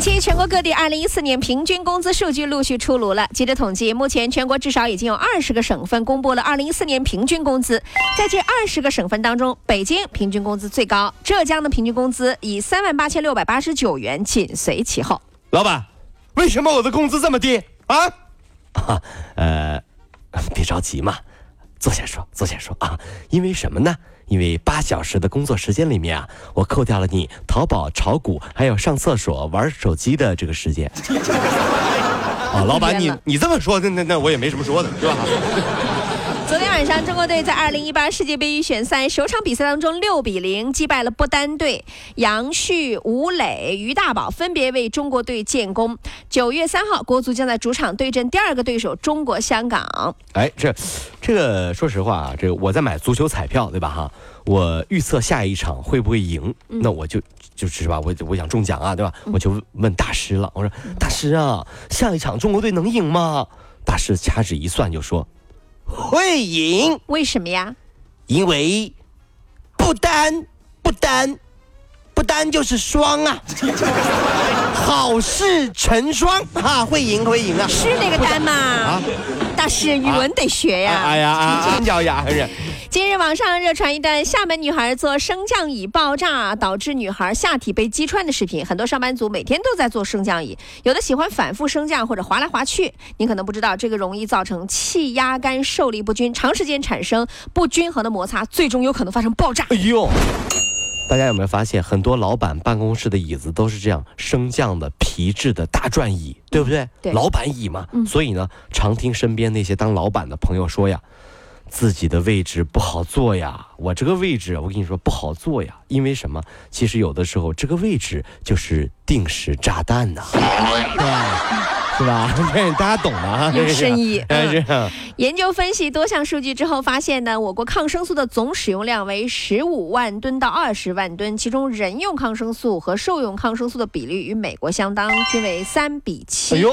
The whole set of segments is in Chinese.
近期，全国各地2014年平均工资数据陆续出炉了。记者统计，目前全国至少已经有20个省份公布了2014年平均工资。在这20个省份当中，北京平均工资最高，浙江的平均工资以3万8千689元紧随其后。老板，为什么我的工资这么低啊？啊，呃，别着急嘛，坐下说，坐下说啊。因为什么呢？因为八小时的工作时间里面啊，我扣掉了你淘宝、炒股，还有上厕所、玩手机的这个时间。啊，老板，你你这么说，那那那我也没什么说的，是吧？晚上，中国队在2018世界杯预选赛首场比赛当中6比0击败了不丹队，杨旭、吴磊、于大宝分别为中国队建功。九月三号，国足将在主场对阵第二个对手中国香港。哎，这这个说实话啊，这个我在买足球彩票，对吧？哈，我预测下一场会不会赢，那我就就是吧，我我想中奖啊，对吧？我就问大师了，我说大师啊，下一场中国队能赢吗？大师掐指一算就说。会赢？为什么呀？因为不单不单不单就是双啊，好事成双啊，会赢会赢啊，是那个单吗？啊，大师语文得学呀。哎呀啊，真叫雅人。今日网上热传一段厦门女孩坐升降椅爆炸导致女孩下体被击穿的视频。很多上班族每天都在坐升降椅，有的喜欢反复升降或者滑来滑去。你可能不知道，这个容易造成气压杆受力不均，长时间产生不均衡的摩擦，最终有可能发生爆炸。哎呦！大家有没有发现，很多老板办公室的椅子都是这样升降的皮质的大转椅，对不对？对，老板椅嘛。所以呢，常听身边那些当老板的朋友说呀。自己的位置不好坐呀，我这个位置我跟你说不好坐呀，因为什么？其实有的时候这个位置就是定时炸弹呐，是吧？大家懂吗？有深意。是。研究分析多项数据之后发现呢，我国抗生素的总使用量为十五万吨到二十万吨，其中人用抗生素和兽用抗生素的比例与美国相当，均为三比七。哎呦！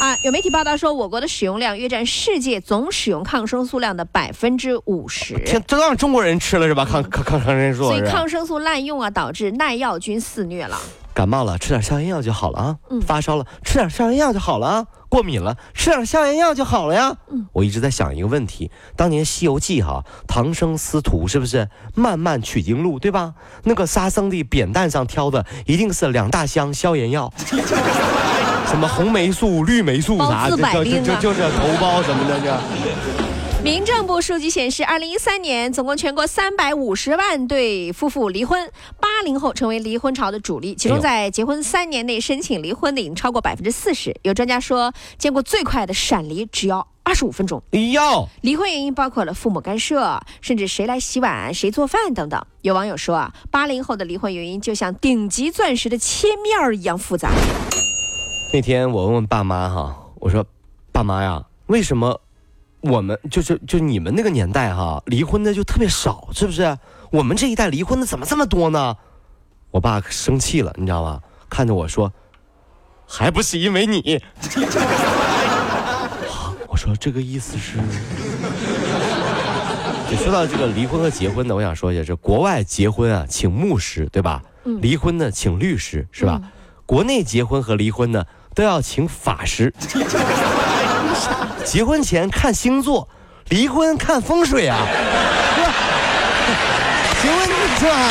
啊，有媒体报道说，我国的使用量约占世界总使用抗生素量的百分之五十。天，这都让中国人吃了是吧？抗抗抗生素。所以抗生素滥用啊，导致耐药菌肆虐了。感冒了吃点消炎药就好了啊。嗯。发烧了吃点消炎药就好了啊。过敏了吃点消炎药就好了呀。嗯。我一直在想一个问题：当年《西游记》哈，唐僧师徒是不是漫漫取经路对吧？那个沙僧的扁担上挑的一定是两大箱消炎药，什么红霉素、绿霉素啥的，就就就是头孢什么的就。民政部数据显示，二零一三年总共全国三百五十万对夫妇离婚，八零后成为离婚潮的主力。其中，在结婚三年内申请离婚的已经超过百分之四十。有专家说，见过最快的闪离只要二十五分钟。哎呦，离婚原因包括了父母干涉，甚至谁来洗碗、谁做饭等等。有网友说啊，八零后的离婚原因就像顶级钻石的切面儿一样复杂。那天我问问爸妈哈，我说，爸妈呀，为什么？我们就是就你们那个年代哈，离婚的就特别少，是不是？我们这一代离婚的怎么这么多呢？我爸生气了，你知道吗？看着我说，还不是因为你。我说这个意思是。你说到这个离婚和结婚的，我想说一下，这国外结婚啊，请牧师，对吧？离婚呢，请律师，是吧？国内结婚和离婚呢，都要请法师。结婚前看星座，离婚看风水啊！结婚是吧？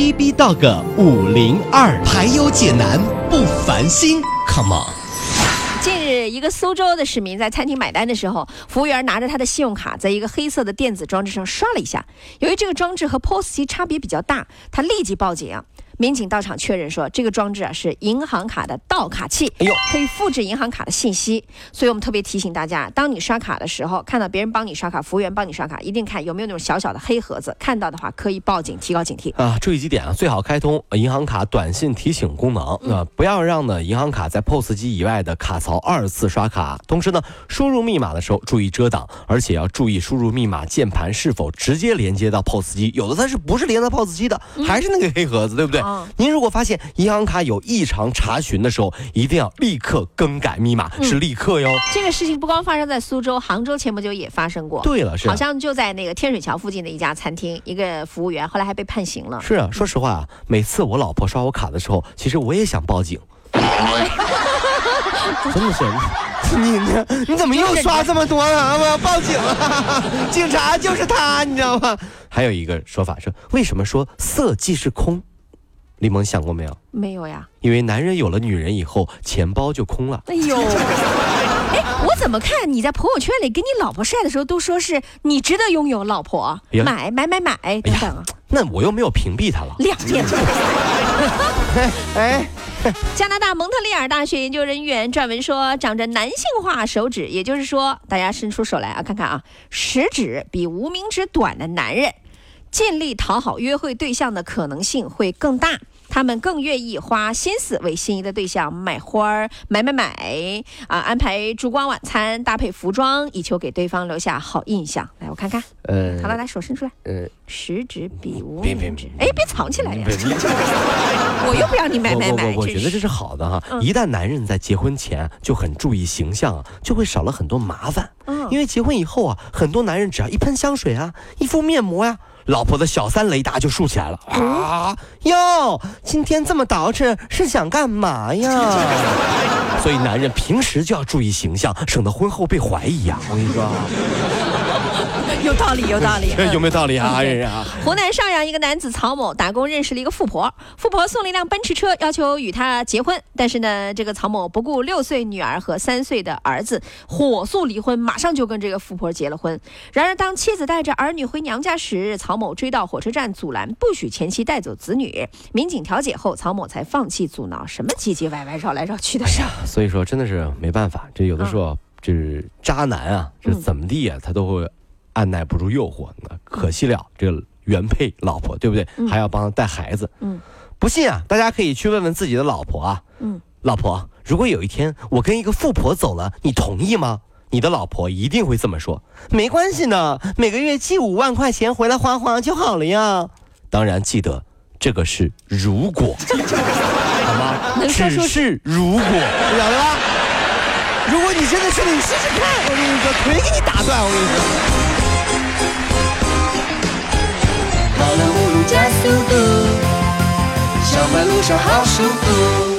B B Dog 五零二，排忧解难不烦心，Come on。近日，一个苏州的市民在餐厅买单的时候，服务员拿着他的信用卡，在一个黑色的电子装置上刷了一下。由于这个装置和 POS 机差别比较大，他立即报警。民警到场确认说，这个装置啊是银行卡的盗卡器，哎呦，可以复制银行卡的信息。所以我们特别提醒大家，当你刷卡的时候，看到别人帮你刷卡，服务员帮你刷卡，一定看有没有那种小小的黑盒子，看到的话可以报警，提高警惕啊。注意几点啊，最好开通银行卡短信提醒功能啊，不要让呢银行卡在 POS 机以外的卡槽二次刷卡。同时呢，输入密码的时候注意遮挡，而且要注意输入密码键盘是否直接连接到 POS 机，有的它是不是连到 POS 机的，还是那个黑盒子，对不对？您如果发现银行卡有异常查询的时候，一定要立刻更改密码，是立刻哟。这个事情不光发生在苏州，杭州前不久也发生过。对了，是好像就在那个天水桥附近的一家餐厅，一个服务员后来还被判刑了。是啊，说实话啊，每次我老婆刷我卡的时候，其实我也想报警。真的是，你你你怎么又刷这么多了？我要报警了！警察就是他，你知道吗？还有一个说法是，为什么说色即是空？李萌想过没有？没有呀。因为男人有了女人以后，钱包就空了。哎呦，哎，我怎么看你在朋友圈里给你老婆晒的时候，都说是你值得拥有老婆，买买买买等等啊。那我又没有屏蔽他了。两遍。哎，加拿大蒙特利尔大学研究人员撰文说，长着男性化手指，也就是说，大家伸出手来啊，看看啊，食指比无名指短的男人。尽力讨好约会对象的可能性会更大，他们更愿意花心思为心仪的对象买花儿、买买买啊，安排烛光晚餐、搭配服装，以求给对方留下好印象。来，我看看，呃，好了，来手伸出来，呃，食指比无名指，哎，别藏起来呀！我又不要你买买买。我觉得这是好的哈。一旦男人在结婚前就很注意形象，就会少了很多麻烦。嗯，因为结婚以后啊，很多男人只要一喷香水啊，一敷面膜呀。老婆的小三雷达就竖起来了啊！哟，今天这么捯饬是想干嘛呀？所以男人平时就要注意形象，省得婚后被怀疑呀！我跟你说。有道理，有道理，有 没有道理啊？人啊！湖南邵阳一个男子曹某打工认识了一个富婆，富婆送了一辆奔驰车，要求与他结婚。但是呢，这个曹某不顾六岁女儿和三岁的儿子，火速离婚，马上就跟这个富婆结了婚。然而，当妻子带着儿女回娘家时，曹某追到火车站阻拦，不许前妻带走子女。民警调解后，曹某才放弃阻挠。什么唧唧歪歪、绕来绕去的事？所以说，真的是没办法，这有的时候就是渣男啊，这怎么地啊，他都会。按耐不住诱惑，那可惜了这个原配老婆，对不对？还要帮他带孩子。嗯，不信啊，大家可以去问问自己的老婆啊。嗯，老婆，如果有一天我跟一个富婆走了，你同意吗？你的老婆一定会这么说。没关系呢，每个月寄五万块钱回来花花就好了呀。当然记得这个是如果，好吗？只是如果，晓得吧？如果你真的是你试试看，我跟你说，腿给你打断，我跟你说。跑了五路加速度，小马路上好舒服。